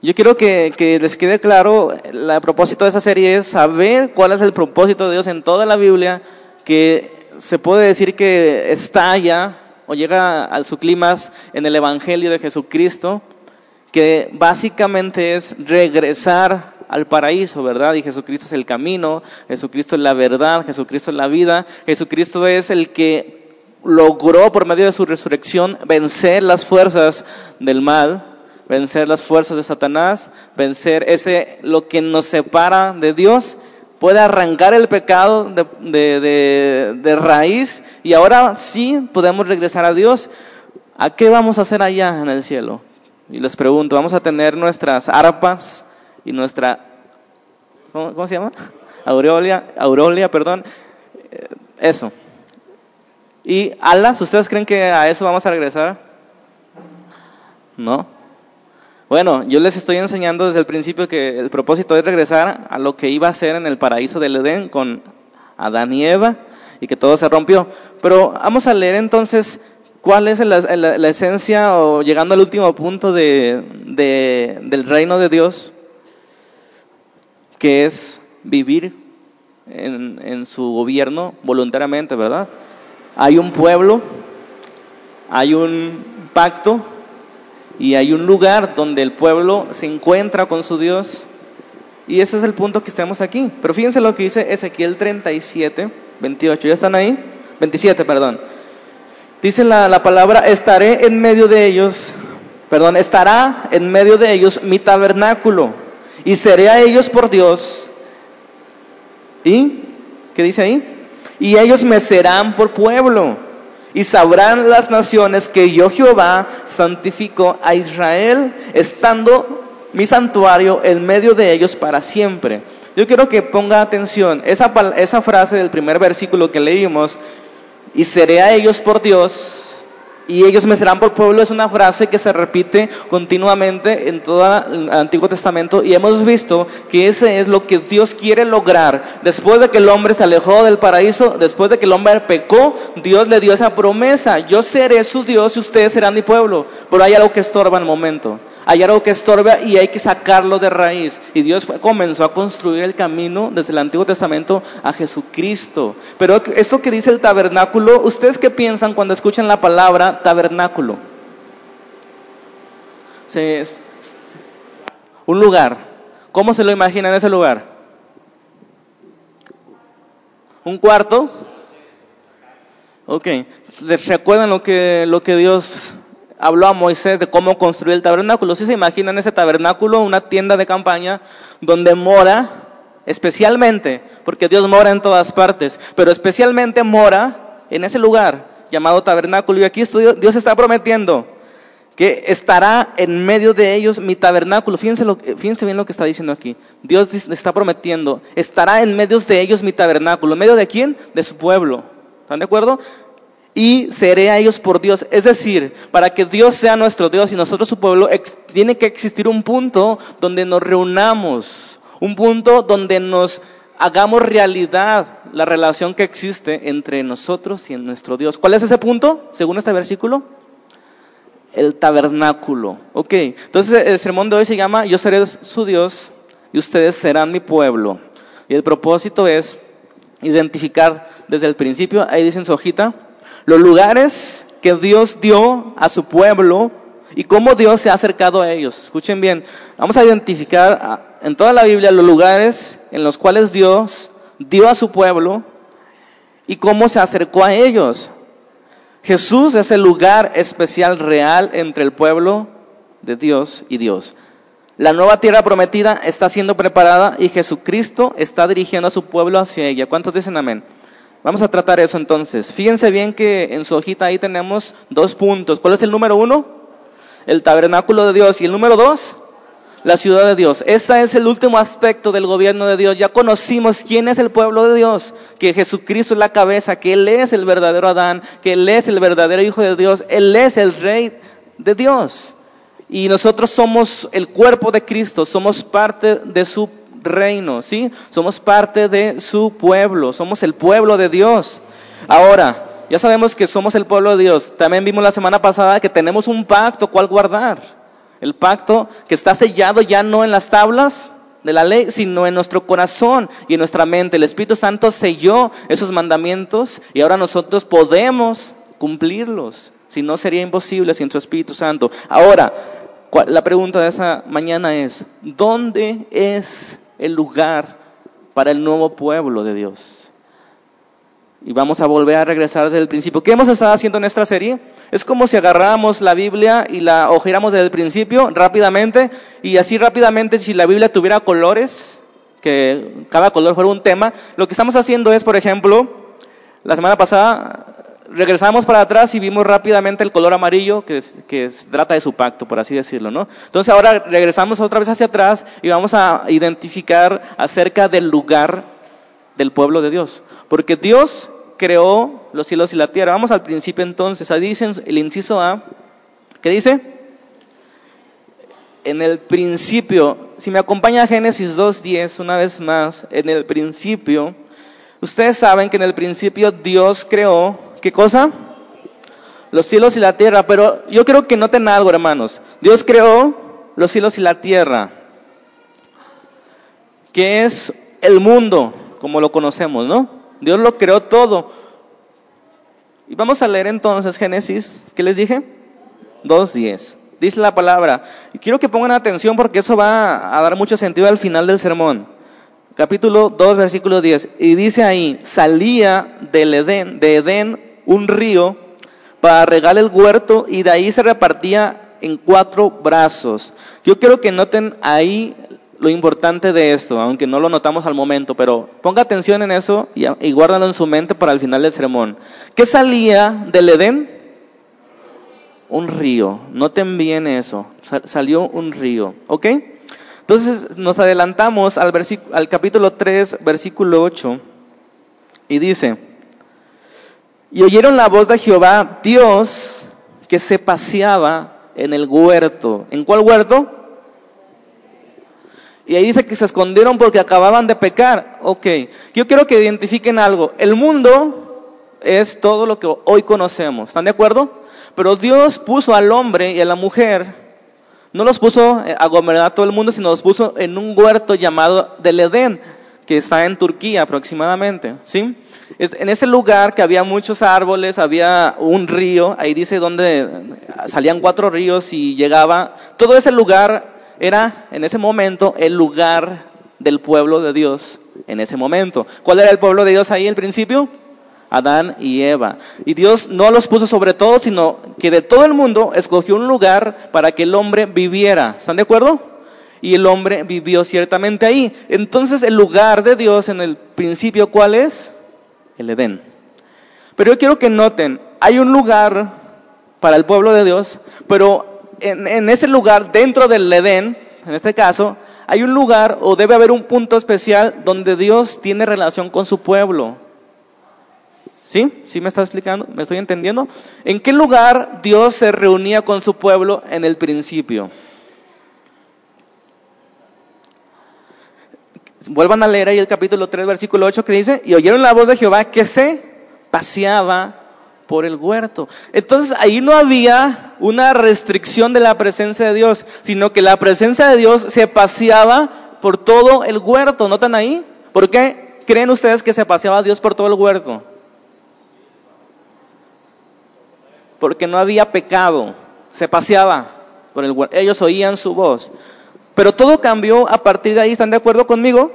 Yo quiero que, les quede claro, el propósito de esa serie es saber cuál es el propósito de Dios en toda la Biblia, que se puede decir que estalla o llega a su clímax en el Evangelio de Jesucristo, que básicamente es regresar al paraíso, ¿verdad? Y Jesucristo es el camino, Jesucristo es la verdad, Jesucristo es la vida, Jesucristo es el que logró por medio de su resurrección vencer las fuerzas del mal, vencer las fuerzas de Satanás, vencer ese lo que nos separa de Dios, puede arrancar el pecado de, de raíz y ahora sí podemos regresar a Dios. ¿A qué vamos a hacer allá en el cielo? Y les pregunto, ¿vamos a tener nuestras arpas y nuestra, ¿cómo, se llama? Aureolia, Aureolia, perdón. Eh, eso. ¿Y alas? ¿Ustedes creen que a eso vamos a regresar? No. Bueno, yo les estoy enseñando desde el principio que el propósito es regresar a lo que iba a ser en el paraíso del Edén con Adán y Eva y que todo se rompió. Pero vamos a leer entonces ¿Cuál es la, esencia o llegando al último punto de, del reino de Dios? Que es vivir en, en su gobierno voluntariamente, ¿verdad? Hay un pueblo, hay un pacto y hay un lugar donde el pueblo se encuentra con su Dios. Y ese es el punto que estamos aquí. Pero fíjense lo que dice Ezequiel 37, 28. ¿Ya están ahí? 27, perdón. Dice la, palabra, estaré en medio de ellos, perdón, estará en medio de ellos mi tabernáculo y seré a ellos por Dios. ¿Y qué dice ahí? Y ellos me serán por pueblo y sabrán las naciones que yo Jehová santifico a Israel, estando mi santuario en medio de ellos para siempre. Yo quiero que ponga atención, esa, esa frase del primer versículo que leímos y seré a ellos por Dios y ellos me serán por pueblo. Es una frase que se repite continuamente en todo el Antiguo Testamento y hemos visto que ese es lo que Dios quiere lograr. Después de que el hombre se alejó del paraíso, después de que el hombre pecó, Dios le dio esa promesa, yo seré su Dios y ustedes serán mi pueblo, pero hay algo que estorba en el momento hay algo que estorba y hay que sacarlo de raíz. Y Dios comenzó a construir el camino desde el Antiguo Testamento a Jesucristo. Pero esto que dice el tabernáculo, ¿ustedes qué piensan cuando escuchan la palabra tabernáculo? un lugar. ¿Cómo se lo imaginan ese lugar? ¿Un cuarto? Ok. ¿Recuerdan lo que, lo que Dios habló a Moisés de cómo construir el tabernáculo. Si se imaginan ese tabernáculo, una tienda de campaña donde mora, especialmente, porque Dios mora en todas partes, pero especialmente mora en ese lugar llamado tabernáculo. Y aquí Dios está prometiendo que estará en medio de ellos mi tabernáculo. Fíjense, lo, fíjense bien lo que está diciendo aquí. Dios está prometiendo, estará en medio de ellos mi tabernáculo. ¿En medio de quién? De su pueblo. ¿Están de acuerdo? Y seré a ellos por Dios. Es decir, para que Dios sea nuestro Dios y nosotros su pueblo, tiene que existir un punto donde nos reunamos, un punto donde nos hagamos realidad la relación que existe entre nosotros y nuestro Dios. ¿Cuál es ese punto, según este versículo? El tabernáculo. Ok, entonces el sermón de hoy se llama Yo seré su Dios y ustedes serán mi pueblo. Y el propósito es identificar desde el principio, ahí dice en su hojita, los lugares que Dios dio a su pueblo y cómo Dios se ha acercado a ellos. Escuchen bien, vamos a identificar en toda la Biblia los lugares en los cuales Dios dio a su pueblo y cómo se acercó a ellos. Jesús es el lugar especial real entre el pueblo de Dios y Dios. La nueva tierra prometida está siendo preparada y Jesucristo está dirigiendo a su pueblo hacia ella. ¿Cuántos dicen amén? Vamos a tratar eso entonces. Fíjense bien que en su hojita ahí tenemos dos puntos. ¿Cuál es el número uno? El tabernáculo de Dios. ¿Y el número dos? La ciudad de Dios. Este es el último aspecto del gobierno de Dios. Ya conocimos quién es el pueblo de Dios, que Jesucristo es la cabeza, que Él es el verdadero Adán, que Él es el verdadero Hijo de Dios, Él es el Rey de Dios. Y nosotros somos el cuerpo de Cristo, somos parte de su reino, ¿sí? Somos parte de su pueblo, somos el pueblo de Dios. Ahora, ya sabemos que somos el pueblo de Dios. También vimos la semana pasada que tenemos un pacto cual guardar. El pacto que está sellado ya no en las tablas de la ley, sino en nuestro corazón y en nuestra mente. El Espíritu Santo selló esos mandamientos y ahora nosotros podemos cumplirlos. Si no, sería imposible sin su Espíritu Santo. Ahora, la pregunta de esa mañana es, ¿dónde es el lugar para el nuevo pueblo de Dios? Y vamos a volver a regresar desde el principio. ¿Qué hemos estado haciendo en esta serie? Es como si agarráramos la Biblia y la hojeáramos desde el principio rápidamente y así rápidamente si la Biblia tuviera colores, que cada color fuera un tema, lo que estamos haciendo es, por ejemplo, la semana pasada regresamos para atrás y vimos rápidamente el color amarillo que, que trata de su pacto, por así decirlo, ¿no? Entonces ahora regresamos otra vez hacia atrás y vamos a identificar acerca del lugar del pueblo de Dios. Porque Dios creó los cielos y la tierra. Vamos al principio entonces. Ahí dice el inciso A. ¿Qué dice? En el principio, si me acompaña Génesis 2.10 una vez más, en el principio, ustedes saben que en el principio Dios creó, ¿qué cosa? Los cielos y la tierra, pero yo creo que noten algo, hermanos. Dios creó los cielos y la tierra, que es el mundo como lo conocemos, ¿no? Dios lo creó todo. Y vamos a leer entonces Génesis, ¿qué les dije? 2.10. Dice la palabra. Y quiero que pongan atención porque eso va a dar mucho sentido al final del sermón. Capítulo 2, versículo 10. Y dice ahí, salía del Edén, de Edén un río para regar el huerto y de ahí se repartía en cuatro brazos. Yo quiero que noten ahí lo importante de esto, aunque no lo notamos al momento, pero ponga atención en eso y, y guárdalo en su mente para el final del sermón. ¿Qué salía del Edén? Un río. Noten bien eso. Salió un río. ¿Ok? Entonces nos adelantamos al, al capítulo 3, versículo 8, y dice, y oyeron la voz de Jehová, Dios, que se paseaba en el huerto. ¿En cuál huerto? Y ahí dice que se escondieron porque acababan de pecar. Ok, yo quiero que identifiquen algo. El mundo es todo lo que hoy conocemos. ¿Están de acuerdo? Pero Dios puso al hombre y a la mujer, no los puso a gobernar todo el mundo, sino los puso en un huerto llamado del Edén, que está en Turquía aproximadamente. ¿Sí? en ese lugar que había muchos árboles, había un río, ahí dice donde salían cuatro ríos y llegaba, todo ese lugar era en ese momento el lugar del pueblo de Dios en ese momento. ¿Cuál era el pueblo de Dios ahí al principio? Adán y Eva. Y Dios no los puso sobre todo, sino que de todo el mundo escogió un lugar para que el hombre viviera. ¿Están de acuerdo? Y el hombre vivió ciertamente ahí. Entonces el lugar de Dios en el principio, ¿cuál es? El Edén. Pero yo quiero que noten, hay un lugar para el pueblo de Dios, pero en, ese lugar, dentro del Edén, en este caso, hay un lugar o debe haber un punto especial donde Dios tiene relación con su pueblo. ¿Sí? ¿Sí me está explicando? ¿Me estoy entendiendo? ¿En qué lugar Dios se reunía con su pueblo en el principio? Vuelvan a leer ahí el capítulo 3, versículo 8 que dice, y oyeron la voz de Jehová que se paseaba por el huerto. Entonces ahí no había una restricción de la presencia de Dios, sino que la presencia de Dios se paseaba por todo el huerto. ¿Notan ahí? ¿Por qué creen ustedes que se paseaba Dios por todo el huerto? Porque no había pecado, se paseaba por el huerto. Ellos oían su voz. Pero todo cambió a partir de ahí, ¿están de acuerdo conmigo?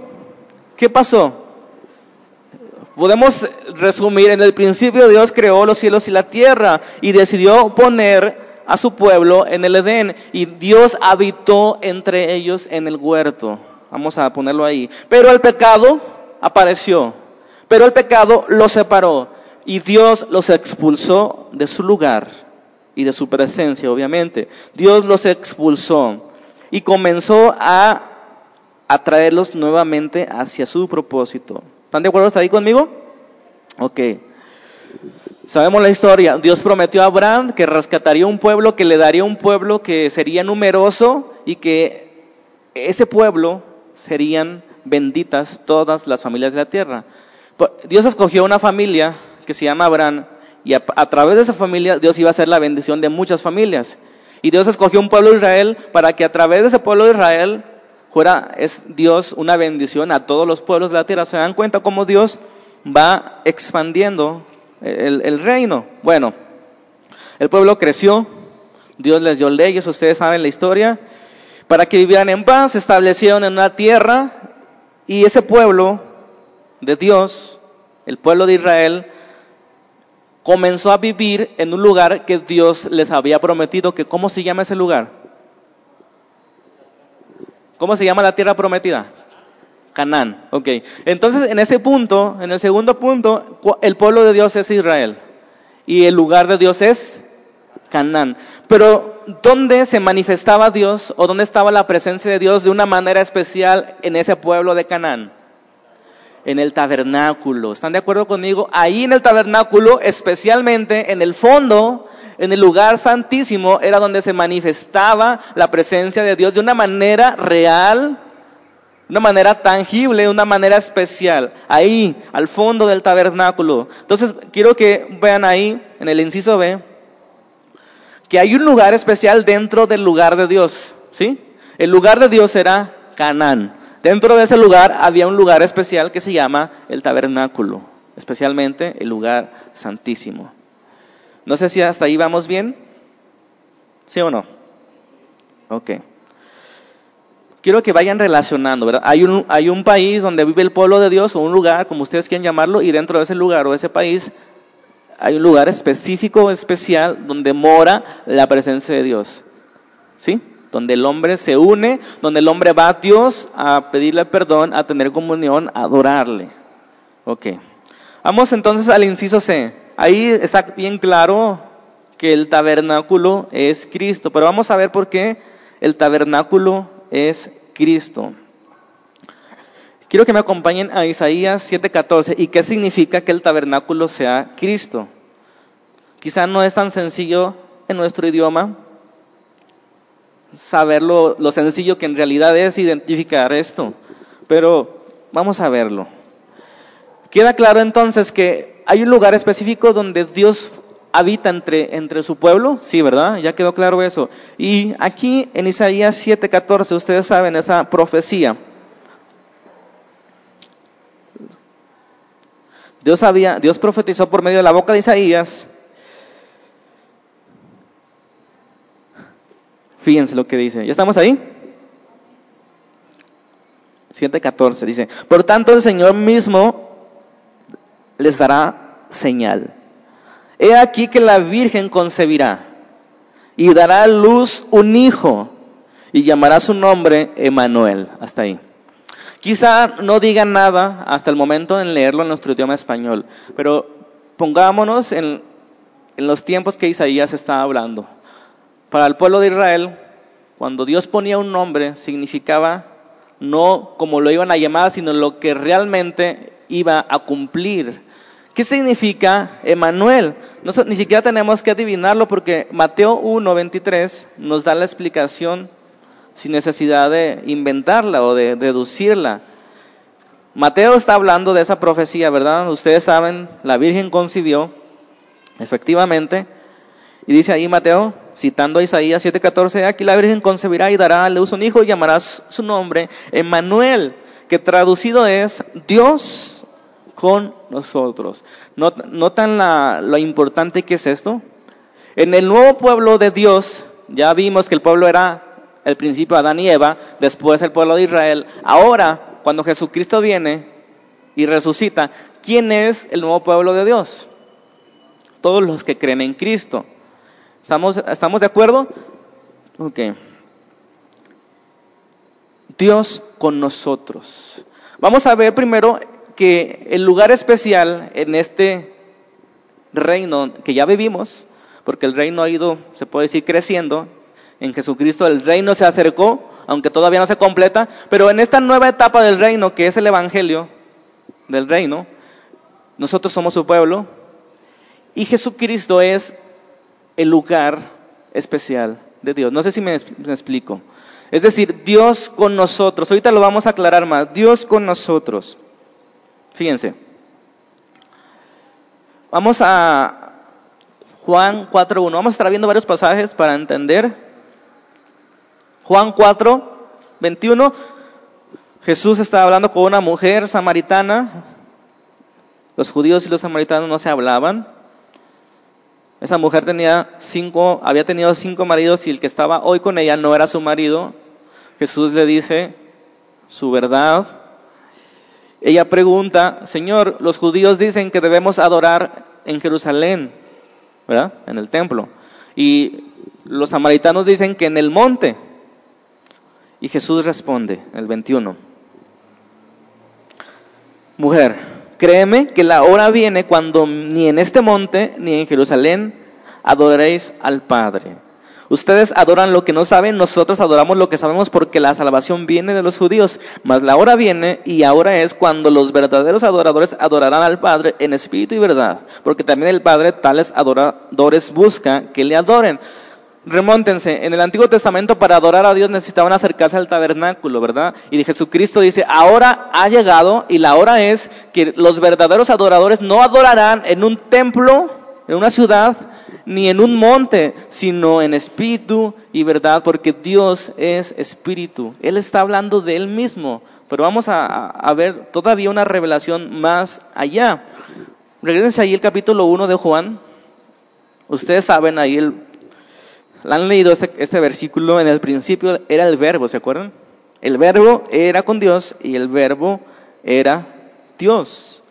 ¿Qué pasó? Podemos resumir, en el principio Dios creó los cielos y la tierra y decidió poner a su pueblo en el Edén y Dios habitó entre ellos en el huerto. Vamos a ponerlo ahí. Pero el pecado apareció, pero el pecado los separó y Dios los expulsó de su lugar y de su presencia, obviamente. Dios los expulsó y comenzó a atraerlos nuevamente hacia su propósito. ¿Están de acuerdo hasta ahí conmigo? Ok. Sabemos la historia. Dios prometió a Abraham que rescataría un pueblo, que le daría un pueblo que sería numeroso y que ese pueblo serían benditas todas las familias de la tierra. Dios escogió una familia que se llama Abraham y a, través de esa familia Dios iba a hacer la bendición de muchas familias. Y Dios escogió un pueblo de Israel para que a través de ese pueblo de Israel fuera es Dios una bendición a todos los pueblos de la tierra. ¿Se dan cuenta cómo Dios va expandiendo el, el reino? Bueno, el pueblo creció, Dios les dio leyes, ustedes saben la historia, para que vivieran en paz, se establecieron en una tierra y ese pueblo de Dios, el pueblo de Israel, comenzó a vivir en un lugar que Dios les había prometido, que ¿cómo se llama ese lugar? ¿Cómo se llama la tierra prometida? Canaán, ok. Entonces, en ese punto, en el segundo punto, el pueblo de Dios es Israel y el lugar de Dios es Canaán. Pero, ¿dónde se manifestaba Dios o dónde estaba la presencia de Dios de una manera especial en ese pueblo de Canaán? En el tabernáculo. ¿Están de acuerdo conmigo? Ahí en el tabernáculo, especialmente en el fondo, en el lugar santísimo, era donde se manifestaba la presencia de Dios de una manera real, una manera tangible, una manera especial. Ahí, al fondo del tabernáculo. Entonces, quiero que vean ahí, en el inciso B, que hay un lugar especial dentro del lugar de Dios, ¿sí? El lugar de Dios era Canaán. Dentro de ese lugar había un lugar especial que se llama el tabernáculo, especialmente el lugar santísimo. No sé si hasta ahí vamos bien. ¿Sí o no? Ok. Quiero que vayan relacionando, ¿verdad? Hay un, hay un país donde vive el pueblo de Dios o un lugar, como ustedes quieran llamarlo, y dentro de ese lugar o ese país hay un lugar específico, especial, donde mora la presencia de Dios. ¿Sí? Donde el hombre se une, donde el hombre va a Dios a pedirle perdón, a tener comunión, a adorarle. Ok. Vamos entonces al inciso C. Ahí está bien claro que el tabernáculo es Cristo, pero vamos a ver por qué el tabernáculo es Cristo. Quiero que me acompañen a Isaías 7:14 y qué significa que el tabernáculo sea Cristo. Quizá no es tan sencillo en nuestro idioma saber lo, lo sencillo que en realidad es identificar esto, pero vamos a verlo. Queda claro entonces que hay un lugar específico donde Dios habita entre, entre su pueblo, sí, ¿verdad? Ya quedó claro eso. Y aquí en Isaías 7:14, ustedes saben esa profecía. Dios había, Dios profetizó por medio de la boca de Isaías. Fíjense lo que dice. ¿Ya estamos ahí? 7.14 dice, por tanto el Señor mismo les dará señal. He aquí que la Virgen concebirá y dará a luz un hijo y llamará su nombre Emanuel. Hasta ahí. Quizá no digan nada hasta el momento en leerlo en nuestro idioma español, pero pongámonos en, en los tiempos que Isaías estaba hablando. Para el pueblo de Israel, cuando Dios ponía un nombre, significaba no como lo iban a llamar, sino lo que realmente iba a cumplir. ¿Qué significa Emanuel? ni siquiera tenemos que adivinarlo porque Mateo 1, 23 nos da la explicación sin necesidad de inventarla o de deducirla. Mateo está hablando de esa profecía, ¿verdad? Ustedes saben, la Virgen concibió, efectivamente, y dice ahí Mateo, citando a Isaías 7:14, aquí la Virgen concebirá y dará a luz un hijo y llamará su nombre Emmanuel, que traducido es Dios con nosotros. ¿Notan la, lo importante que es esto? En el nuevo pueblo de Dios, ya vimos que el pueblo era el principio Adán y Eva, después el pueblo de Israel. Ahora, cuando Jesucristo viene y resucita, ¿quién es el nuevo pueblo de Dios? Todos los que creen en Cristo. ¿Estamos, ¿estamos de acuerdo? Ok. Dios con nosotros. Vamos a ver primero que el lugar especial en este reino que ya vivimos, porque el reino ha ido, se puede decir, creciendo, en Jesucristo el reino se acercó, aunque todavía no se completa, pero en esta nueva etapa del reino, que es el Evangelio del reino, nosotros somos su pueblo y Jesucristo es el lugar especial de Dios. No sé si me, explico. Es decir, Dios con nosotros. Ahorita lo vamos a aclarar más. Dios con nosotros. Fíjense. Vamos a Juan 4.1. Vamos a estar viendo varios pasajes para entender Juan 4, 21. Jesús estaba hablando con una mujer samaritana. Los judíos y los samaritanos no se hablaban. Esa mujer tenía cinco, había tenido cinco maridos y el que estaba hoy con ella no era su marido. Jesús le dice su verdad. Ella pregunta, Señor, los judíos dicen que debemos adorar en Jerusalén, ¿verdad? En el templo. Y los samaritanos dicen que en el monte. Y Jesús responde, el 21. Mujer, créeme que la hora viene cuando ni en este monte ni en Jerusalén adoréis al Padre. Ustedes adoran lo que no saben, nosotros adoramos lo que sabemos porque la salvación viene de los judíos. Mas la hora viene y ahora es cuando los verdaderos adoradores adorarán al Padre en espíritu y verdad. Porque también el Padre tales adoradores busca que le adoren. Remóntense, en el Antiguo Testamento para adorar a Dios necesitaban acercarse al tabernáculo, ¿verdad? Y Jesucristo dice, ahora ha llegado y la hora es que los verdaderos adoradores no adorarán en un templo, en una ciudad, ni en un monte, sino en espíritu y verdad, porque Dios es espíritu. Él está hablando de Él mismo, pero vamos a, ver todavía una revelación más allá. Regresense ahí el capítulo 1 de Juan. Ustedes saben ahí, el, han leído este, versículo, en el principio era el verbo, ¿se acuerdan? El verbo era con Dios y el verbo era Dios.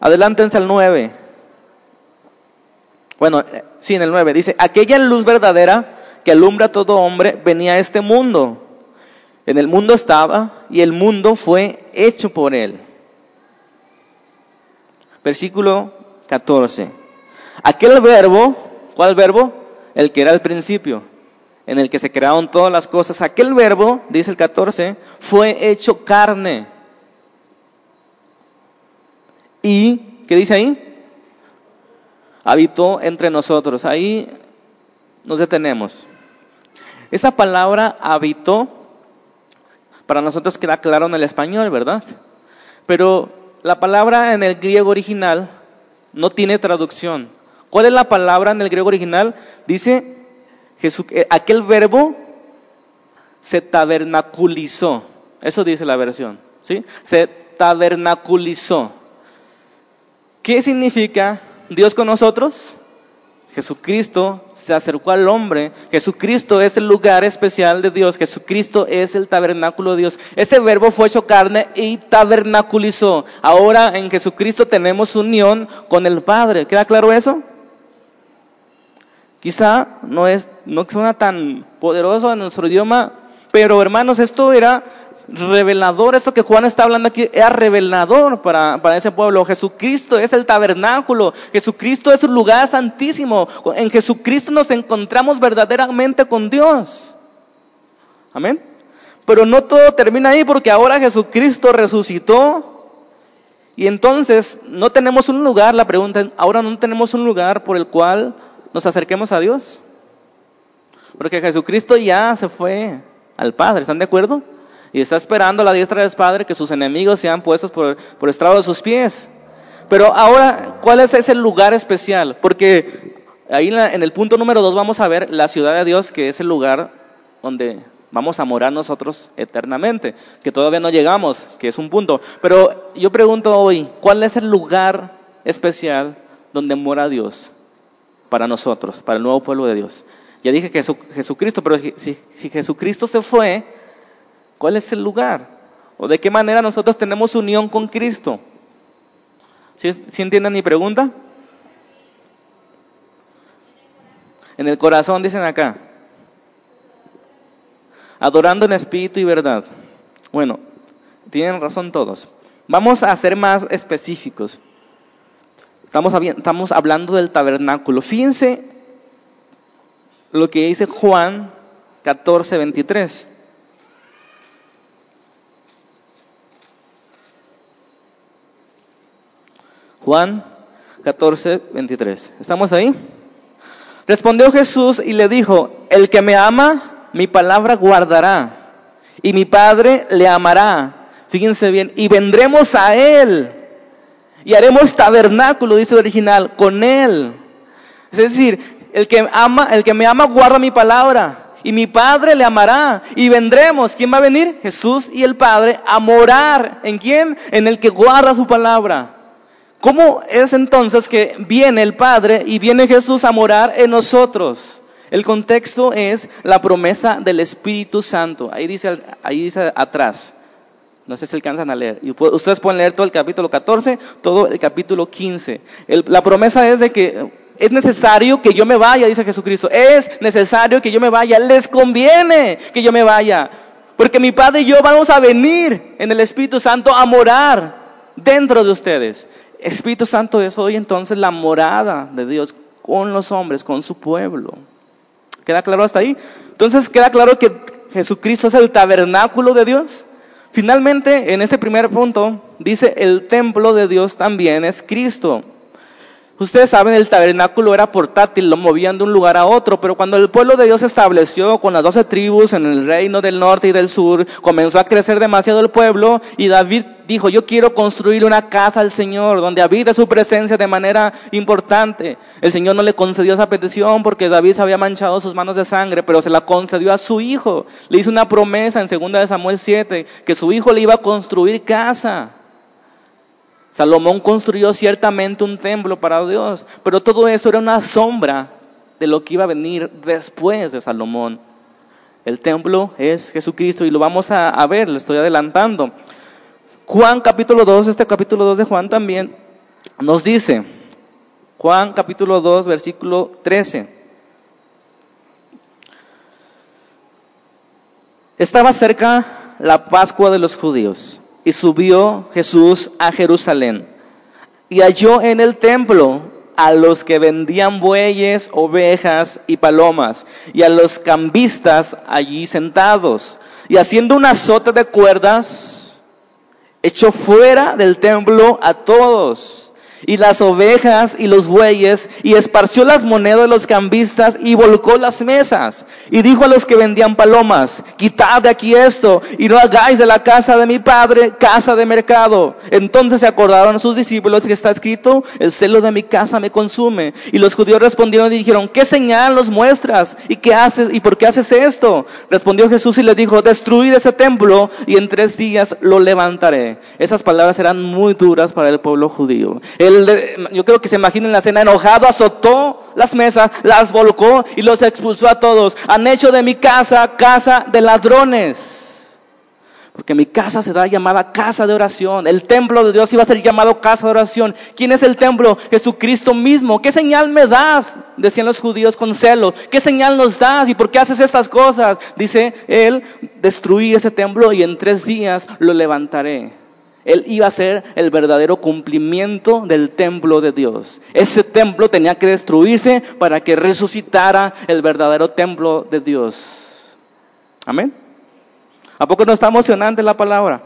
Adelántense al 9. Bueno, eh, sí, en el 9 dice, aquella luz verdadera que alumbra a todo hombre venía a este mundo. En el mundo estaba y el mundo fue hecho por él. Versículo 14. Aquel verbo, ¿cuál verbo? El que era al principio, en el que se crearon todas las cosas. Aquel verbo, dice el 14, fue hecho carne. ¿Y qué dice ahí? habitó entre nosotros. Ahí nos detenemos. Esa palabra habitó, para nosotros queda claro en el español, ¿verdad? Pero la palabra en el griego original no tiene traducción. ¿Cuál es la palabra en el griego original? Dice Jesús, eh, aquel verbo se tabernaculizó. Eso dice la versión, ¿sí? Se tabernaculizó. ¿Qué significa Dios con nosotros? Jesucristo se acercó al hombre. Jesucristo es el lugar especial de Dios. Jesucristo es el tabernáculo de Dios. Ese verbo fue hecho carne y tabernaculizó. Ahora en Jesucristo tenemos unión con el Padre. ¿Queda claro eso? Quizá no es, no suena tan poderoso en nuestro idioma, pero hermanos, esto era revelador, esto que Juan está hablando aquí, era revelador para, para ese pueblo. Jesucristo es el tabernáculo, Jesucristo es el lugar santísimo. En Jesucristo nos encontramos verdaderamente con Dios. Amén. Pero no todo termina ahí porque ahora Jesucristo resucitó. Y entonces no tenemos un lugar, la pregunta, ahora no tenemos un lugar por el cual nos acerquemos a Dios. Porque Jesucristo ya se fue al Padre, ¿están de acuerdo? y está esperando a la diestra del Padre que sus enemigos sean puestos por, por estrado de sus pies. Pero ahora, ¿cuál es ese lugar especial? Porque ahí en, el punto número dos vamos a ver la ciudad de Dios, que es el lugar donde vamos a morar nosotros eternamente, que todavía no llegamos, que es un punto. Pero yo pregunto hoy, ¿cuál es el lugar especial donde mora Dios para nosotros, para el nuevo pueblo de Dios? Ya dije que Jesucristo, pero si, Jesucristo se fue, ¿Cuál es el lugar? ¿O de qué manera nosotros tenemos unión con Cristo? ¿Sí, entienden mi pregunta? En el corazón, dicen acá. Adorando en espíritu y verdad. Bueno, tienen razón todos. Vamos a ser más específicos. Estamos, hablando del tabernáculo. Fíjense lo que dice Juan 14, 23. Juan 14, 23. ¿Estamos ahí? Respondió Jesús y le dijo, el que me ama, mi palabra guardará, y mi Padre le amará. Fíjense bien, y vendremos a Él, y haremos tabernáculo, dice el original, con Él. Es decir, el que, ama, el que me ama guarda mi palabra, y mi Padre le amará y vendremos. ¿Quién va a venir? Jesús y el Padre a morar. ¿En quién? En el que guarda su palabra. ¿Cómo es entonces que viene el Padre y viene Jesús a morar en nosotros? El contexto es la promesa del Espíritu Santo. Ahí dice, ahí dice atrás. No sé si alcanzan a leer. Y ustedes pueden leer todo el capítulo 14, todo el capítulo 15. la promesa es de que es necesario que yo me vaya, dice Jesucristo. Es necesario que yo me vaya. Les conviene que yo me vaya. Porque mi Padre y yo vamos a venir en el Espíritu Santo a morar dentro de ustedes. Espíritu Santo es hoy entonces la morada de Dios con los hombres, con su pueblo. ¿Queda claro hasta ahí? Entonces queda claro que Jesucristo es el tabernáculo de Dios. Finalmente, en este primer punto, dice el templo de Dios también es Cristo. Ustedes saben, el tabernáculo era portátil, lo movían de un lugar a otro, pero cuando el pueblo de Dios se estableció con las doce tribus en el reino del norte y del sur, comenzó a crecer demasiado el pueblo y David dijo, yo quiero construir una casa al Señor donde habite su presencia de manera importante. El Señor no le concedió esa petición porque David se había manchado sus manos de sangre, pero se la concedió a su hijo. Le hizo una promesa en 2 Samuel 7 que su hijo le iba a construir casa. Salomón construyó ciertamente un templo para Dios, pero todo eso era una sombra de lo que iba a venir después de Salomón. El templo es Jesucristo y lo vamos a, ver, lo estoy adelantando. Juan capítulo 2, este capítulo 2 de Juan también nos dice, Juan capítulo 2, versículo 13. Estaba cerca la Pascua de los judíos. Y subió Jesús a Jerusalén y halló en el templo a los que vendían bueyes, ovejas y palomas, y a los cambistas allí sentados. Y haciendo un azote de cuerdas, echó fuera del templo a todos y las ovejas y los bueyes, y esparció las monedas de los cambistas y volcó las mesas. Y dijo a los que vendían palomas, quitad de aquí esto, y no hagáis de la casa de mi padre casa de mercado. Entonces se acordaron sus discípulos que está escrito, el celo de mi casa me consume. Y los judíos respondieron y dijeron, ¿qué señal nos muestras? ¿Y qué haces? ¿Y por qué haces esto? Respondió Jesús y les dijo, destruid ese templo y en tres días lo levantaré. Esas palabras eran muy duras para el pueblo judío yo creo que se imaginen la escena, enojado, azotó las mesas, las volcó y los expulsó a todos. Han hecho de mi casa casa de ladrones. Porque mi casa será llamada casa de oración. El templo de Dios iba a ser llamado casa de oración. ¿Quién es el templo? Jesucristo mismo. ¿Qué señal me das? Decían los judíos con celo. ¿Qué señal nos das? ¿Y por qué haces estas cosas? Dice él, destruí ese templo y en tres días lo levantaré. Él iba a ser el verdadero cumplimiento del templo de Dios. Ese templo tenía que destruirse para que resucitara el verdadero templo de Dios. Amén. ¿A poco no está emocionante la palabra?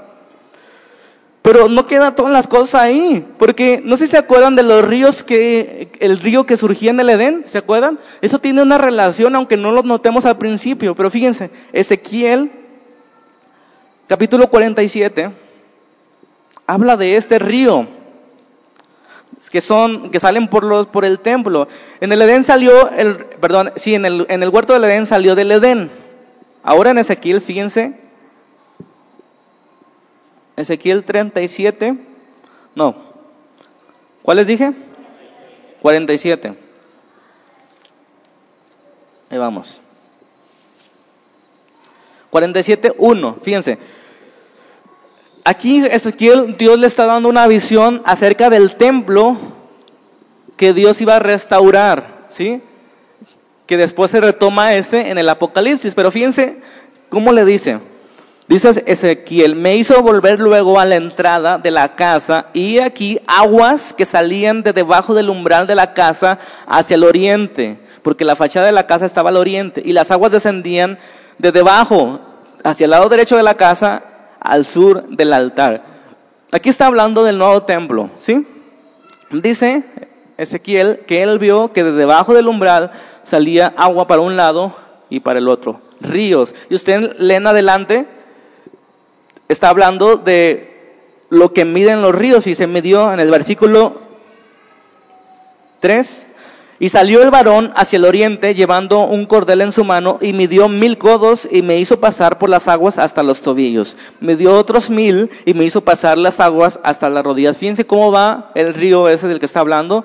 Pero no quedan todas las cosas ahí, porque no sé si se acuerdan de los ríos que, el río que surgía en el Edén, ¿se acuerdan? Eso tiene una relación, aunque no lo notemos al principio, pero fíjense, Ezequiel, capítulo 47, habla de este río que son que salen por los por el templo. En el Edén salió el perdón, sí, en el en el huerto del Edén salió del Edén. Ahora en Ezequiel, fíjense. Ezequiel 37. No. ¿Cuál les dije? 47. Ahí vamos. 47, 1. Fíjense. Aquí Ezequiel, Dios le está dando una visión acerca del templo que Dios iba a restaurar, ¿sí? Que después se retoma este en el Apocalipsis. Pero fíjense cómo le dice. Dice Ezequiel, me hizo volver luego a la entrada de la casa y aquí aguas que salían de debajo del umbral de la casa hacia el oriente, porque la fachada de la casa estaba al oriente y las aguas descendían de debajo hacia el lado derecho de la casa al sur del altar. Aquí está hablando del nuevo templo, ¿sí? Dice Ezequiel que él vio que de debajo del umbral salía agua para un lado y para el otro, ríos. Y usted leen adelante, está hablando de lo que miden los ríos y se midió en el versículo 3 Y salió el varón hacia el oriente llevando un cordel en su mano y midió mil codos y me hizo pasar por las aguas hasta los tobillos. Midió otros mil y me hizo pasar las aguas hasta las rodillas. Fíjense cómo va el río ese del que está hablando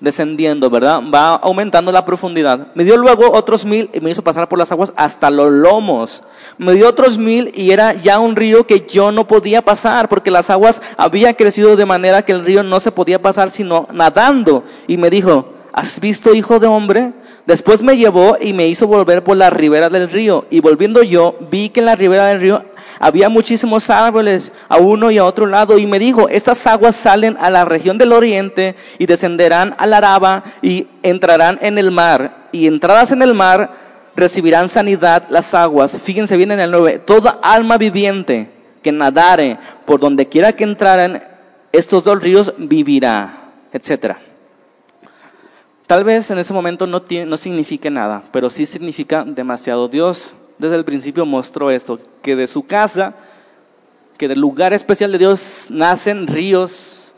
descendiendo, ¿verdad? Va aumentando la profundidad. Me dio luego otros mil y me hizo pasar por las aguas hasta los lomos. Me dio otros mil y era ya un río que yo no podía pasar porque las aguas habían crecido de manera que el río no se podía pasar sino nadando. Y me dijo, ¿has visto, hijo de hombre? Después me llevó y me hizo volver por la ribera del río. Y volviendo yo, vi que en la ribera del río había muchísimos árboles a uno y a otro lado. Y me dijo, estas aguas salen a la región del oriente y descenderán al Araba y entrarán en el mar. Y entradas en el mar recibirán sanidad las aguas. Fíjense bien en el 9. Toda alma viviente que nadare por donde quiera que entraran estos dos ríos vivirá, etcétera. Tal vez en ese momento no, tiene, no signifique nada, pero sí significa demasiado. Dios desde el principio mostró esto, que de su casa, que del lugar especial de Dios nacen ríos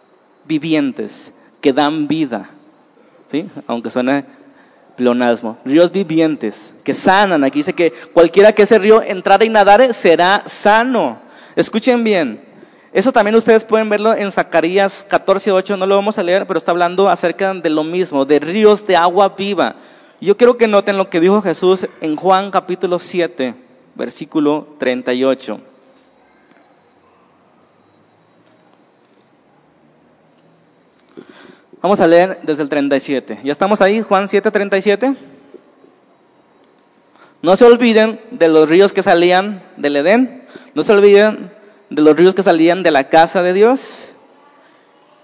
vivientes que dan vida, ¿sí? aunque suene pleonasmo, ríos vivientes que sanan. Aquí dice que cualquiera que ese río entrara y nadare será sano. Escuchen bien, eso también ustedes pueden verlo en Zacarías 14:8, no lo vamos a leer, pero está hablando acerca de lo mismo, de ríos de agua viva. Yo quiero que noten lo que dijo Jesús en Juan capítulo 7, versículo 38. Vamos a leer desde el 37. ¿Ya estamos ahí? Juan 7, 37. No se olviden de los ríos que salían del Edén. No se olviden de los ríos que salían de la casa de Dios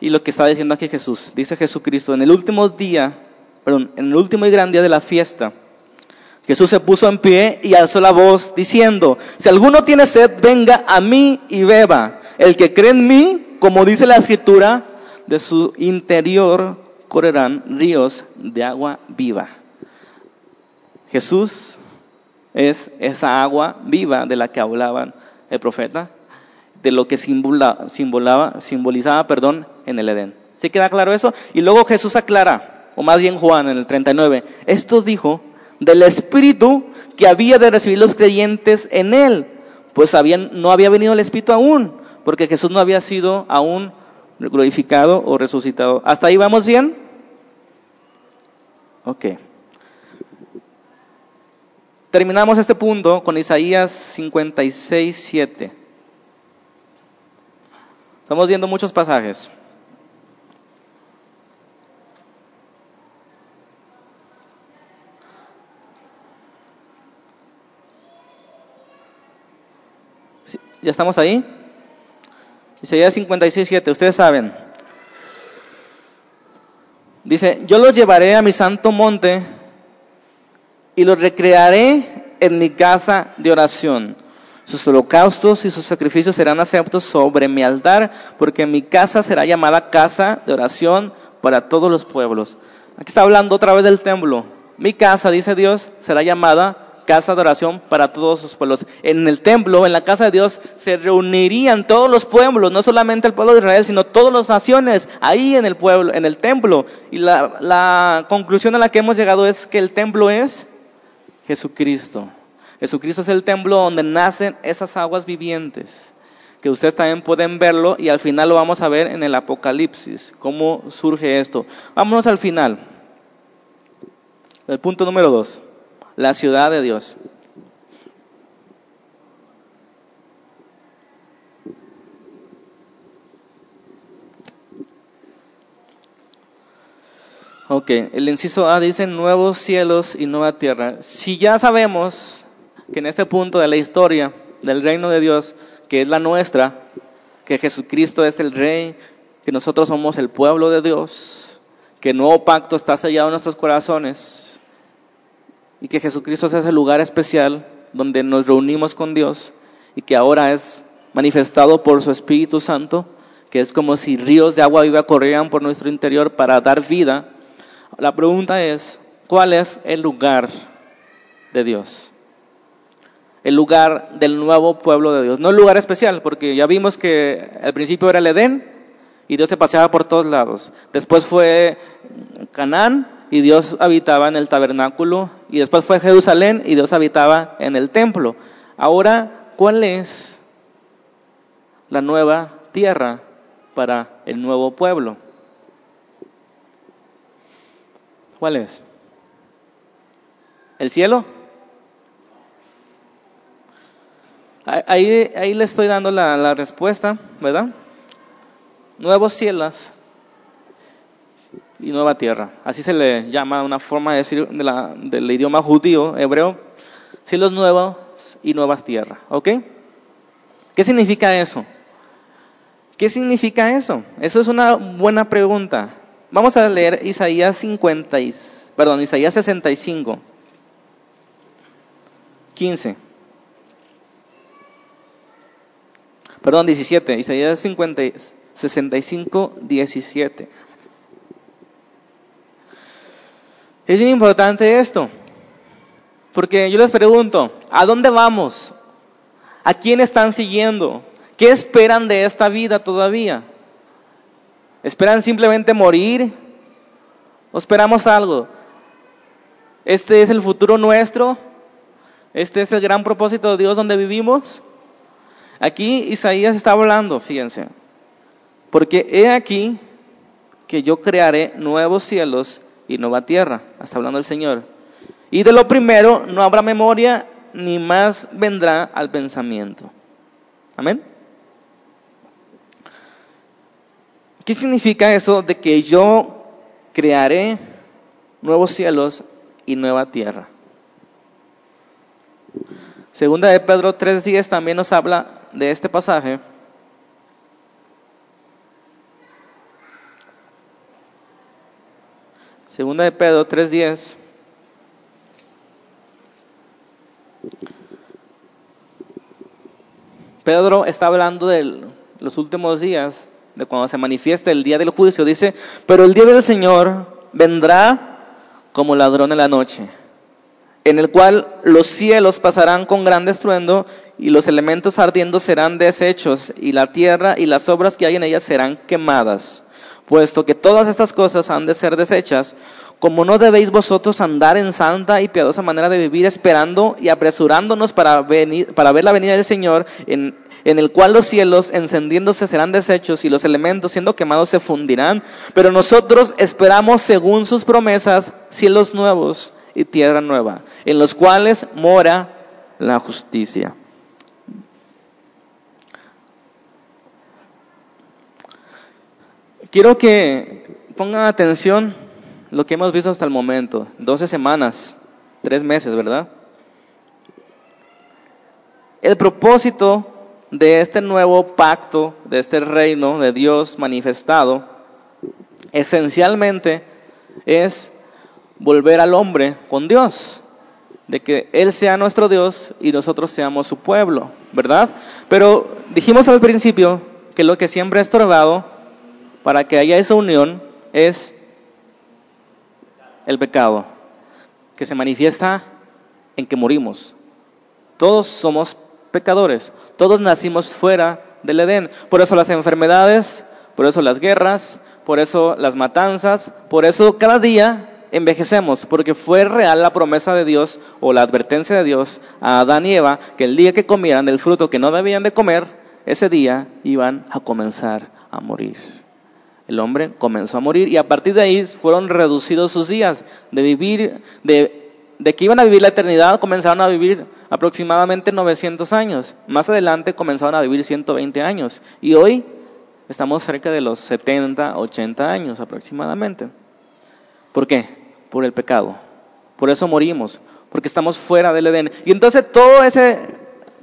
y lo que está diciendo aquí Jesús. Dice Jesucristo, en el último día, perdón, en el último y gran día de la fiesta, Jesús se puso en pie y alzó la voz diciendo, si alguno tiene sed, venga a mí y beba. El que cree en mí, como dice la escritura, de su interior correrán ríos de agua viva. Jesús es esa agua viva de la que hablaban el profeta de lo que simbolaba, simbolizaba perdón, en el Edén. ¿Sí queda claro eso? Y luego Jesús aclara, o más bien Juan en el 39, esto dijo del Espíritu que había de recibir los creyentes en Él, pues no había venido el Espíritu aún, porque Jesús no había sido aún glorificado o resucitado. ¿Hasta ahí vamos bien? Ok. Terminamos este punto con Isaías 56, 7. Estamos viendo muchos pasajes. ¿Ya estamos ahí? Isaías 56, 7, ustedes saben. Dice, yo los llevaré a mi santo monte y los recrearé en mi casa de oración. Sus holocaustos y sus sacrificios serán aceptos sobre mi altar, porque mi casa será llamada casa de oración para todos los pueblos. Aquí está hablando otra vez del templo. Mi casa, dice Dios, será llamada casa de oración para todos los pueblos. En el templo, en la casa de Dios, se reunirían todos los pueblos, no solamente el pueblo de Israel, sino todas las naciones, ahí en el pueblo, en el templo. Y la, la conclusión a la que hemos llegado es que el templo es Jesucristo. Jesucristo es el templo donde nacen esas aguas vivientes, que ustedes también pueden verlo y al final lo vamos a ver en el Apocalipsis, cómo surge esto. Vámonos al final. El punto número dos, la ciudad de Dios. Ok, el inciso A dice nuevos cielos y nueva tierra. Si ya sabemos que en este punto de la historia del reino de Dios, que es la nuestra, que Jesucristo es el Rey, que nosotros somos el pueblo de Dios, que el nuevo pacto está sellado en nuestros corazones y que Jesucristo es ese lugar especial donde nos reunimos con Dios y que ahora es manifestado por su Espíritu Santo, que es como si ríos de agua viva corrieran por nuestro interior para dar vida. La pregunta es, ¿cuál es el lugar de Dios? El lugar del nuevo pueblo de Dios. No el lugar especial, porque ya vimos que al principio era el Edén y Dios se paseaba por todos lados. Después fue Canaán y Dios habitaba en el tabernáculo, y después fue Jerusalén y Dios habitaba en el templo. Ahora, ¿cuál es la nueva tierra para el nuevo pueblo? ¿Cuál es? ¿El cielo? Ahí, le estoy dando la, respuesta, ¿verdad? Nuevos cielos y nueva tierra. Así se le llama una forma de decir del idioma judío, hebreo, cielos nuevos y nuevas tierras. ¿Ok? ¿Qué significa eso? ¿Qué significa eso? Eso es una buena pregunta. Vamos a leer Isaías 50, perdón, Isaías 65, 15. Perdón, 17, Isaías 50, 65, 17. Es importante esto, porque yo les pregunto, ¿a dónde vamos? ¿A quién están siguiendo? ¿Qué esperan de esta vida todavía? ¿Esperan simplemente morir? ¿O esperamos algo? ¿Este es el futuro nuestro? ¿Este es el gran propósito de Dios donde vivimos? Aquí Isaías está hablando, fíjense, porque he aquí que yo crearé nuevos cielos y nueva tierra. Está hablando el Señor. Y de lo primero no habrá memoria, ni más vendrá al pensamiento. Amén. ¿Qué significa eso de que yo crearé nuevos cielos y nueva tierra? Segunda de Pedro 3.10 también nos habla de este pasaje. Segunda de Pedro 3.10. Pedro está hablando de los últimos días, de cuando se manifiesta el día del juicio. Dice, pero el día del Señor vendrá como ladrón en la noche, en el cual los cielos pasarán con gran estruendo y los elementos ardiendo serán deshechos y la tierra y las obras que hay en ella serán quemadas. Puesto que todas estas cosas han de ser desechas, como no debéis vosotros andar en santa y piadosa manera de vivir, esperando y apresurándonos para, venir, para ver la venida del Señor, en, en el cual los cielos encendiéndose serán deshechos y los elementos siendo quemados se fundirán, pero nosotros esperamos según sus promesas cielos nuevos y tierra nueva, en los cuales mora la justicia. Quiero que pongan atención lo que hemos visto hasta el momento. 12 semanas, tres meses, ¿verdad? El propósito de este nuevo pacto, de este reino de Dios manifestado, esencialmente es volver al hombre con Dios, de que Él sea nuestro Dios y nosotros seamos su pueblo, ¿verdad? Pero dijimos al principio que lo que siempre ha estorbado para que haya esa unión es el pecado, que se manifiesta en que morimos. Todos somos pecadores, todos nacimos fuera del Edén. Por eso las enfermedades, por eso las guerras, por eso las matanzas, por eso cada día envejecemos, porque fue real la promesa de Dios o la advertencia de Dios a Adán y Eva que el día que comieran del fruto que no debían de comer, ese día iban a comenzar a morir el hombre comenzó a morir y a partir de ahí fueron reducidos sus días de vivir, de, de, que iban a vivir la eternidad, comenzaron a vivir aproximadamente 900 años. Más adelante comenzaron a vivir 120 años y hoy estamos cerca de los 70, 80 años aproximadamente. ¿Por qué? Por el pecado. Por eso morimos, porque estamos fuera del Edén. Y entonces todo ese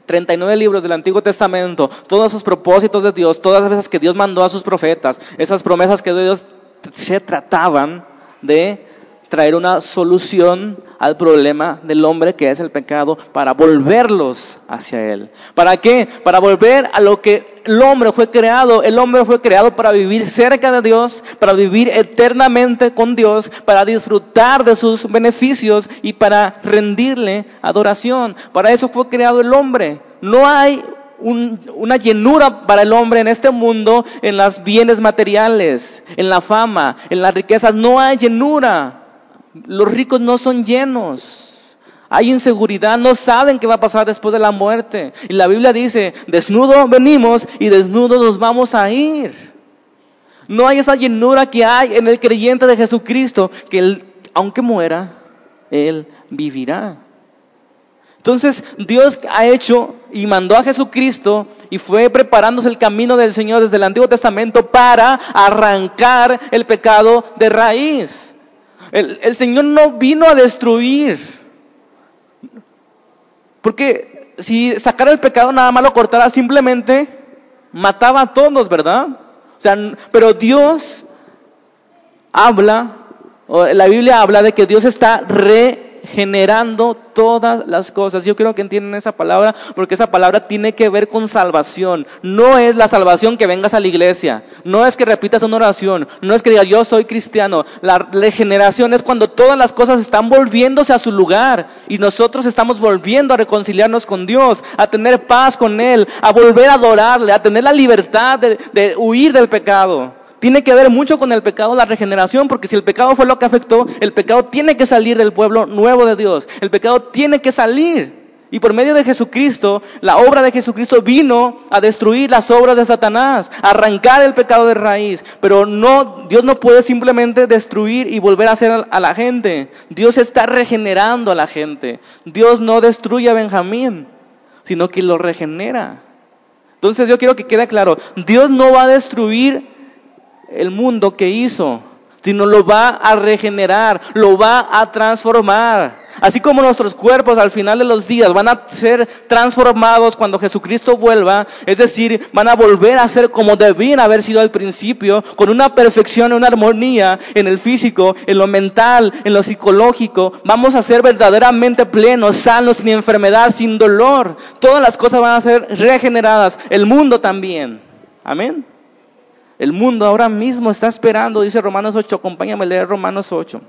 39 libros del Antiguo Testamento, todos esos propósitos de Dios, todas las veces que Dios mandó a sus profetas, esas promesas que Dios se trataban de traer una solución al problema del hombre que es el pecado para volverlos hacia Él. ¿Para qué? Para volver a lo que el hombre fue creado. El hombre fue creado para vivir cerca de Dios, para vivir eternamente con Dios, para disfrutar de sus beneficios y para rendirle adoración. Para eso fue creado el hombre. No hay una llenura para el hombre en este mundo en los bienes materiales, en la fama, en las riquezas. No hay llenura Los ricos no son llenos. Hay inseguridad, no saben qué va a pasar después de la muerte. Y la Biblia dice, desnudo venimos y desnudo nos vamos a ir. No hay esa llenura que hay en el creyente de Jesucristo, que él, aunque muera, él vivirá. Entonces Dios ha hecho y mandó a Jesucristo y fue preparándose el camino del Señor desde el Antiguo Testamento para arrancar el pecado de raíz. El, Señor no vino a destruir. Porque si sacara el pecado nada más lo cortara, simplemente mataba a todos, ¿verdad? O sea, pero Dios habla, o la Biblia habla de que Dios está re generando todas las cosas. Yo creo que entienden esa palabra porque esa palabra tiene que ver con salvación. No es la salvación que vengas a la iglesia, no es que repitas una oración, no es que digas yo soy cristiano. La regeneración es cuando todas las cosas están volviéndose a su lugar y nosotros estamos volviendo a reconciliarnos con Dios, a tener paz con Él, a volver a adorarle, a tener la libertad de, de huir del pecado tiene que ver mucho con el pecado, la regeneración, porque si el pecado fue lo que afectó, el pecado tiene que salir del pueblo nuevo de Dios. El pecado tiene que salir. Y por medio de Jesucristo, la obra de Jesucristo vino a destruir las obras de Satanás, arrancar el pecado de raíz. Pero no, Dios no puede simplemente destruir y volver a hacer a la gente. Dios está regenerando a la gente. Dios no destruye a Benjamín, sino que lo regenera. Entonces yo quiero que quede claro, Dios no va a destruir el mundo que hizo, sino lo va a regenerar, lo va a transformar. Así como nuestros cuerpos al final de los días van a ser transformados cuando Jesucristo vuelva, es decir, van a volver a ser como debían haber sido al principio, con una perfección, una armonía en el físico, en lo mental, en lo psicológico. Vamos a ser verdaderamente plenos, sanos, sin enfermedad, sin dolor. Todas las cosas van a ser regeneradas, el mundo también. Amén. El mundo ahora mismo está esperando, dice Romanos 8, acompáñame a leer Romanos 8.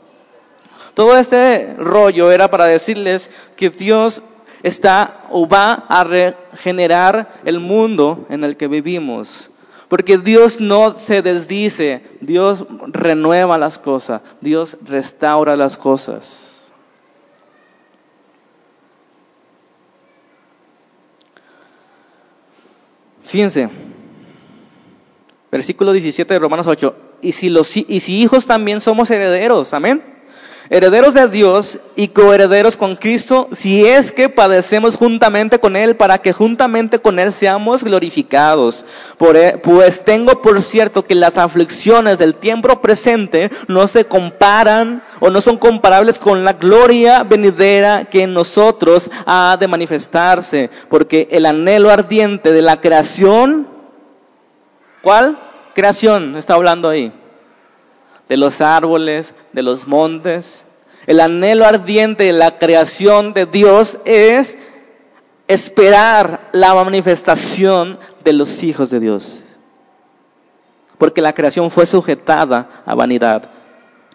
Todo este rollo era para decirles que Dios está o va a regenerar el mundo en el que vivimos. Porque Dios no se desdice, Dios renueva las cosas, Dios restaura las cosas. Fíjense, Versículo 17 de Romanos 8. Y si, los, y si hijos también somos herederos, amén. Herederos de Dios y coherederos con Cristo, si es que padecemos juntamente con Él, para que juntamente con Él seamos glorificados. E, pues tengo por cierto que las aflicciones del tiempo presente no se comparan o no son comparables con la gloria venidera que en nosotros ha de manifestarse, porque el anhelo ardiente de la creación ¿Cuál creación está hablando ahí? De los árboles, de los montes. El anhelo ardiente de la creación de Dios es esperar la manifestación de los hijos de Dios. Porque la creación fue sujetada a vanidad,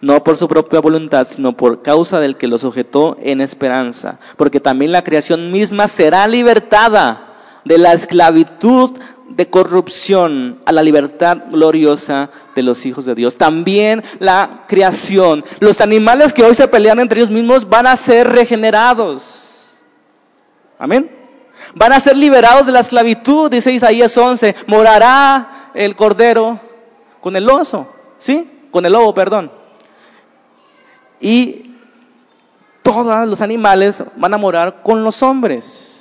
no por su propia voluntad, sino por causa del que lo sujetó en esperanza. Porque también la creación misma será libertada de la esclavitud de corrupción a la libertad gloriosa de los hijos de Dios. También la creación. Los animales que hoy se pelean entre ellos mismos van a ser regenerados. Amén. Van a ser liberados de la esclavitud, dice Isaías 11. Morará el cordero con el oso, ¿sí? Con el lobo, perdón. Y todos los animales van a morar con los hombres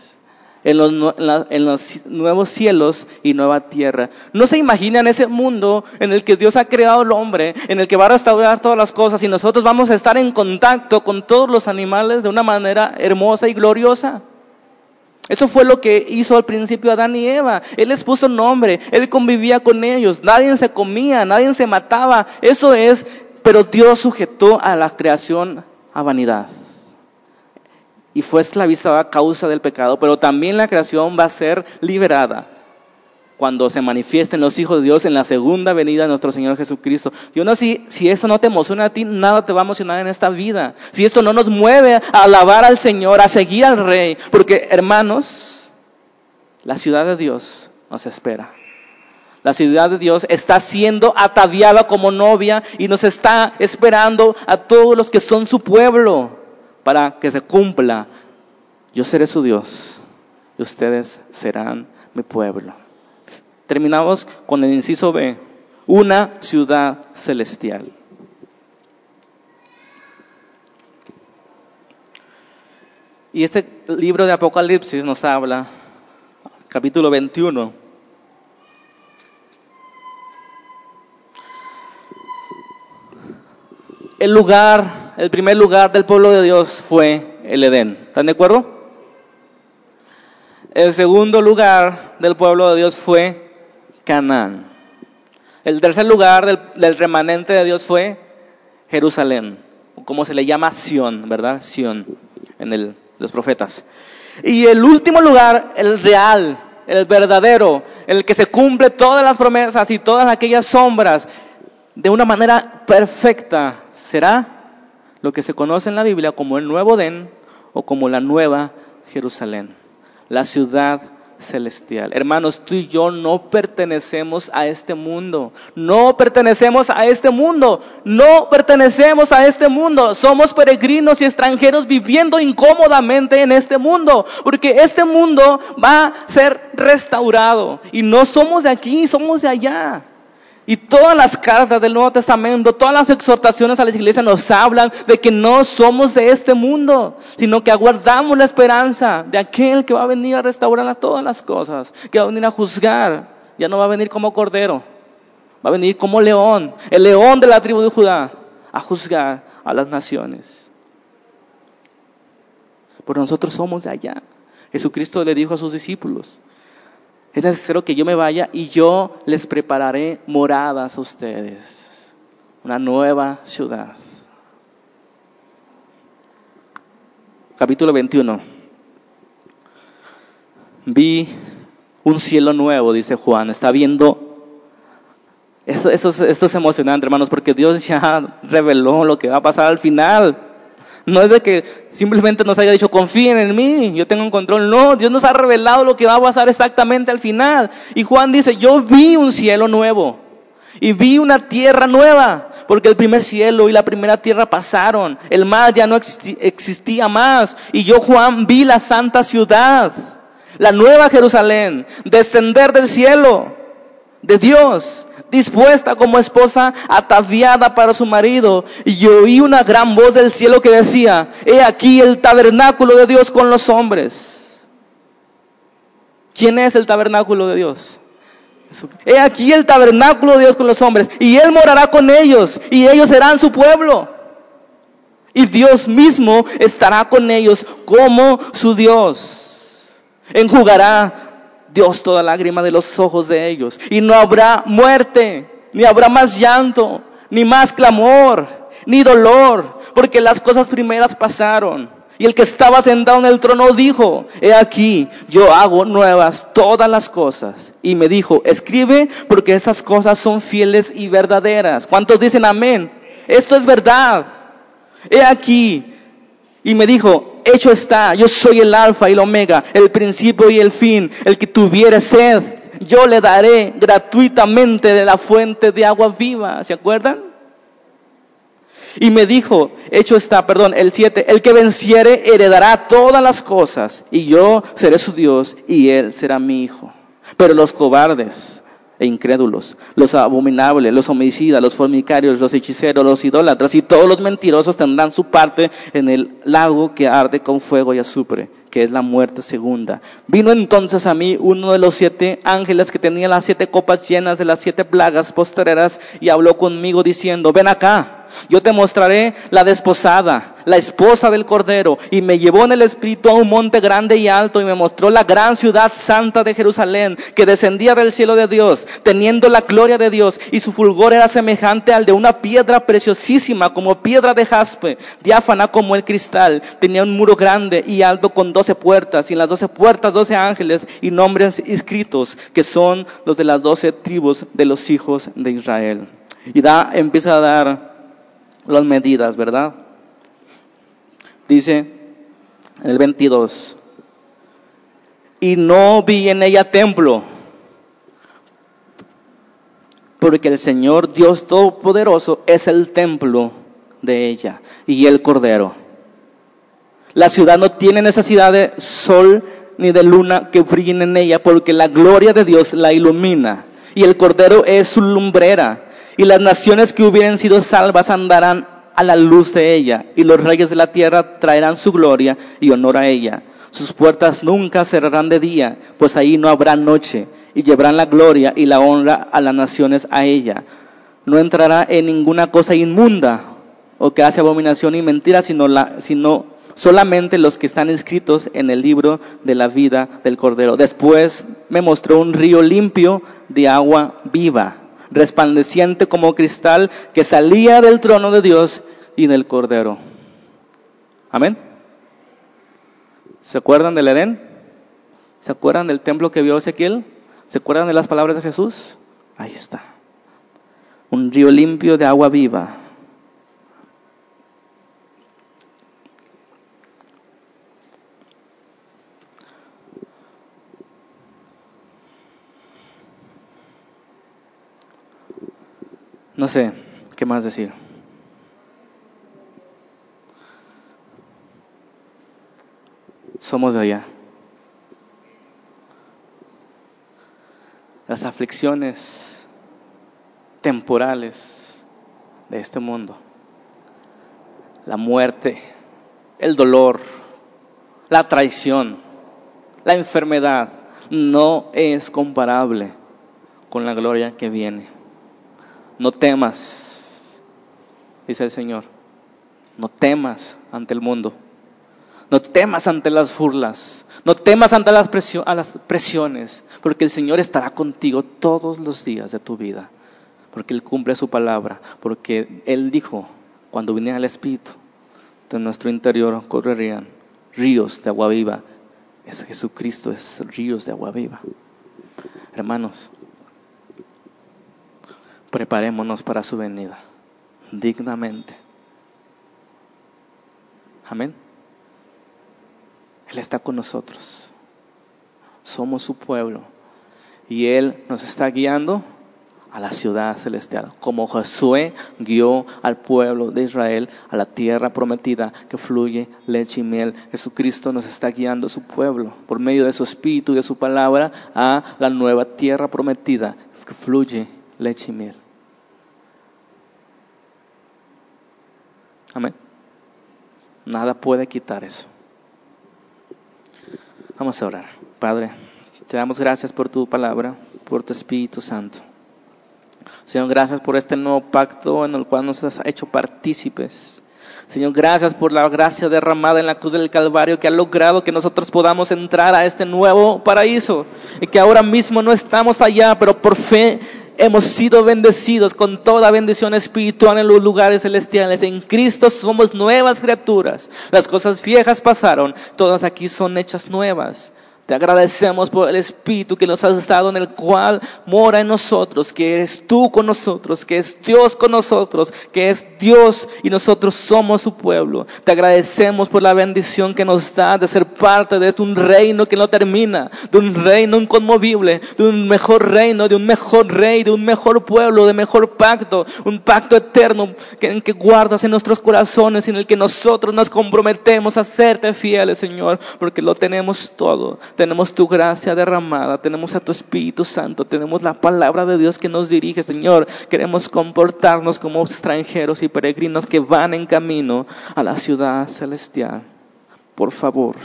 en los, nuevos cielos y nueva tierra. No se imaginan ese mundo en el que Dios ha creado al hombre, en el que va a restaurar todas las cosas y nosotros vamos a estar en contacto con todos los animales de una manera hermosa y gloriosa. Eso fue lo que hizo al principio Adán y Eva. Él les puso nombre, él convivía con ellos, nadie se comía, nadie se mataba. Eso es, pero Dios sujetó a la creación a vanidad y fue esclavizada a causa del pecado, pero también la creación va a ser liberada cuando se manifiesten los hijos de Dios en la segunda venida de nuestro Señor Jesucristo. Yo no sé si esto no te emociona a ti, nada te va a emocionar en esta vida. Si esto no nos mueve a alabar al Señor, a seguir al Rey, porque hermanos, la ciudad de Dios nos espera. la ciudad de Dios, está siendo ataviada como novia y nos está esperando a todos los que son su pueblo para que se cumpla. Yo seré su Dios y ustedes serán mi pueblo. Terminamos con el inciso B, una ciudad celestial. Y este libro de Apocalipsis nos habla, capítulo 21, el lugar, el primer lugar del pueblo de Dios fue el Edén. ¿Están de acuerdo? El segundo lugar del pueblo de Dios fue Canaán. El tercer lugar del, remanente de Dios fue Jerusalén, como se le llama Sión, ¿verdad? Sión en los profetas. Y el último lugar, el real, el verdadero, el que se cumple todas las promesas y todas aquellas sombras de una manera perfecta, será lo que se conoce en la Biblia como el nuevo Den o como la nueva Jerusalén, la ciudad celestial. Hermanos, tú y yo no pertenecemos a este mundo. No pertenecemos a este mundo. No pertenecemos a este mundo. Somos peregrinos y extranjeros viviendo incómodamente en este mundo. Porque este mundo va a ser restaurado. Y no somos de aquí, somos de allá. Y todas las cartas del Nuevo Testamento, todas las exhortaciones a las iglesias nos hablan de que no somos de este mundo, sino que aguardamos la esperanza de aquel que va a venir a restaurar todas las cosas, que va a venir a juzgar. Ya no va a venir como cordero, va a venir como león, el león de la tribu de Judá, a juzgar a las naciones. Pero nosotros somos de allá. Jesucristo le dijo a sus discípulos, es necesario que yo me vaya y yo les prepararé moradas a ustedes. Una nueva ciudad. Capítulo 21. Vi un cielo nuevo, dice Juan. Está viendo. Esto, esto, esto es emocionante, hermanos, porque Dios ya reveló lo que va a pasar al final. No es de que simplemente nos haya dicho, confíen en mí, yo tengo un control. No, Dios nos ha revelado lo que va a pasar exactamente al final. Y Juan dice, yo vi un cielo nuevo y vi una tierra nueva, porque el primer cielo y la primera tierra pasaron, el mar ya no existía más. Y yo, Juan, vi la santa ciudad, la nueva Jerusalén, descender del cielo de Dios dispuesta como esposa ataviada para su marido. Y oí una gran voz del cielo que decía, he aquí el tabernáculo de Dios con los hombres. ¿Quién es el tabernáculo de Dios? He aquí el tabernáculo de Dios con los hombres. Y Él morará con ellos. Y ellos serán su pueblo. Y Dios mismo estará con ellos como su Dios. Enjugará Dios toda lágrima de los ojos de ellos. Y no habrá muerte, ni habrá más llanto, ni más clamor, ni dolor, porque las cosas primeras pasaron. Y el que estaba sentado en el trono dijo, he aquí, yo hago nuevas todas las cosas. Y me dijo, escribe porque esas cosas son fieles y verdaderas. ¿Cuántos dicen amén? Esto es verdad. He aquí. Y me dijo, hecho está, yo soy el alfa y el omega, el principio y el fin, el que tuviere sed, yo le daré gratuitamente de la fuente de agua viva, ¿se acuerdan? Y me dijo, hecho está, perdón, el 7, el que venciere heredará todas las cosas, y yo seré su Dios, y él será mi hijo. Pero los cobardes, e incrédulos, los abominables, los homicidas, los formicarios, los hechiceros, los idólatras y todos los mentirosos tendrán su parte en el lago que arde con fuego y azufre, que es la muerte segunda. Vino entonces a mí uno de los siete ángeles que tenía las siete copas llenas de las siete plagas postreras y habló conmigo diciendo, ven acá yo te mostraré la desposada, la esposa del Cordero. Y me llevó en el Espíritu a un monte grande y alto y me mostró la gran ciudad santa de Jerusalén, que descendía del cielo de Dios, teniendo la gloria de Dios. Y su fulgor era semejante al de una piedra preciosísima, como piedra de jaspe, diáfana como el cristal. Tenía un muro grande y alto con doce puertas, y en las doce puertas doce ángeles y nombres escritos, que son los de las doce tribus de los hijos de Israel. Y da, empieza a dar las medidas, ¿verdad? Dice el 22, y no vi en ella templo, porque el Señor Dios Todopoderoso es el templo de ella y el Cordero. La ciudad no tiene necesidad de sol ni de luna que brillen en ella, porque la gloria de Dios la ilumina. Y el Cordero es su lumbrera. Y las naciones que hubieran sido salvas andarán a la luz de ella. Y los reyes de la tierra traerán su gloria y honor a ella. Sus puertas nunca cerrarán de día, pues ahí no habrá noche. Y llevarán la gloria y la honra a las naciones a ella. No entrará en ninguna cosa inmunda o que hace abominación y mentira, sino, sino solamente los que están escritos en el libro de la vida del Cordero. Después me mostró un río limpio de agua viva, resplandeciente como cristal, que salía del trono de Dios y del Cordero. Amén. ¿Se acuerdan del Edén? ¿Se acuerdan del templo que vio Ezequiel? ¿Se acuerdan de las palabras de Jesús? Ahí está. Un río limpio de agua viva No sé, ¿qué más decir? Somos de allá. Las aflicciones temporales de este mundo, la muerte, el dolor, la traición, la enfermedad, no es comparable con la gloria que viene. No temas, dice el Señor. No temas ante el mundo. No temas ante las burlas. No temas ante las, presiones. Porque el Señor estará contigo todos los días de tu vida. Porque Él cumple su palabra. Porque Él dijo, cuando viniera el Espíritu, de nuestro interior correrían ríos de agua viva. Es Jesucristo, es ríos de agua viva. Hermanos, preparémonos para su venida dignamente. Amén. Él está con nosotros. Somos su pueblo. Y Él nos está guiando a la ciudad celestial, como Josué guió al pueblo de Israel a la tierra prometida que fluye leche y miel. Jesucristo nos está guiando a su pueblo por medio de su espíritu y de su palabra a la nueva tierra prometida que fluye leche y miel. Amén. Nada puede quitar eso. Vamos a orar. Padre, te damos gracias por tu palabra, por tu Espíritu Santo. Señor, gracias por este nuevo pacto en el cual nos has hecho partícipes. Señor, gracias por la gracia derramada en la cruz del Calvario que ha logrado que nosotros podamos entrar a este nuevo paraíso y que ahora mismo no estamos allá, pero por fe hemos sido bendecidos con toda bendición espiritual en los lugares celestiales. En Cristo somos nuevas criaturas. Las cosas viejas pasaron, todas aquí son hechas nuevas. Te agradecemos por el Espíritu que nos has dado, en el cual mora en nosotros, que eres tú con nosotros, que es Dios con nosotros, que es Dios y nosotros somos su pueblo. Te agradecemos por la bendición que nos da de ser parte de un reino que no termina, de un reino inconmovible, de un mejor reino, de un mejor rey, de un mejor pueblo, de mejor pacto, un pacto eterno que, que guardas en nuestros corazones, en el que nosotros nos comprometemos a serte fieles, Señor, porque lo tenemos todo tenemos tu gracia derramada, tenemos a tu Espíritu Santo, tenemos la palabra de Dios que nos dirige, Señor. Queremos comportarnos como extranjeros y peregrinos que van en camino a la ciudad celestial. Por favor,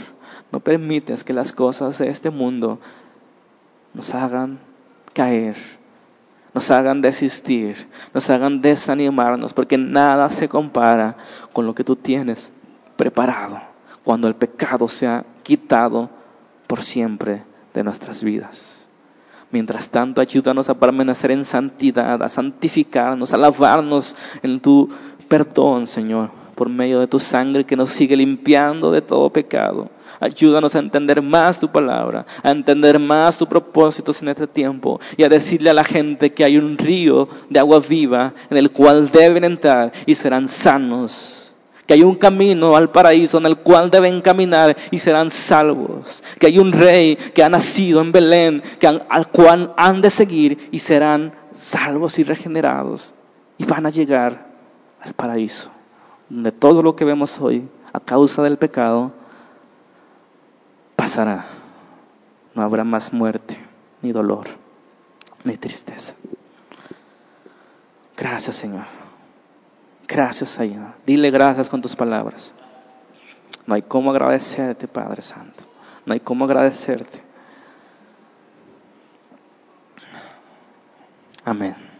no permites que las cosas de este mundo nos hagan caer, nos hagan desistir, nos hagan desanimarnos, porque nada se compara con lo que tú tienes preparado cuando el pecado se ha quitado por siempre de nuestras vidas. Mientras tanto, ayúdanos a permanecer en santidad, a santificarnos, a lavarnos en tu perdón, Señor, por medio de tu sangre que nos sigue limpiando de todo pecado. Ayúdanos a entender más tu palabra, a entender más tu propósito en este tiempo y a decirle a la gente que hay un río de agua viva en el cual deben entrar y serán sanos que hay un camino al paraíso en el cual deben caminar y serán salvos, que hay un rey que ha nacido en Belén, que al cual han de seguir y serán salvos y regenerados y van a llegar al paraíso, donde todo lo que vemos hoy a causa del pecado pasará. No habrá más muerte, ni dolor, ni tristeza. Gracias Señor. Gracias Señor. Dile gracias con tus palabras. No hay cómo agradecerte, Padre Santo. No hay cómo agradecerte. Amén.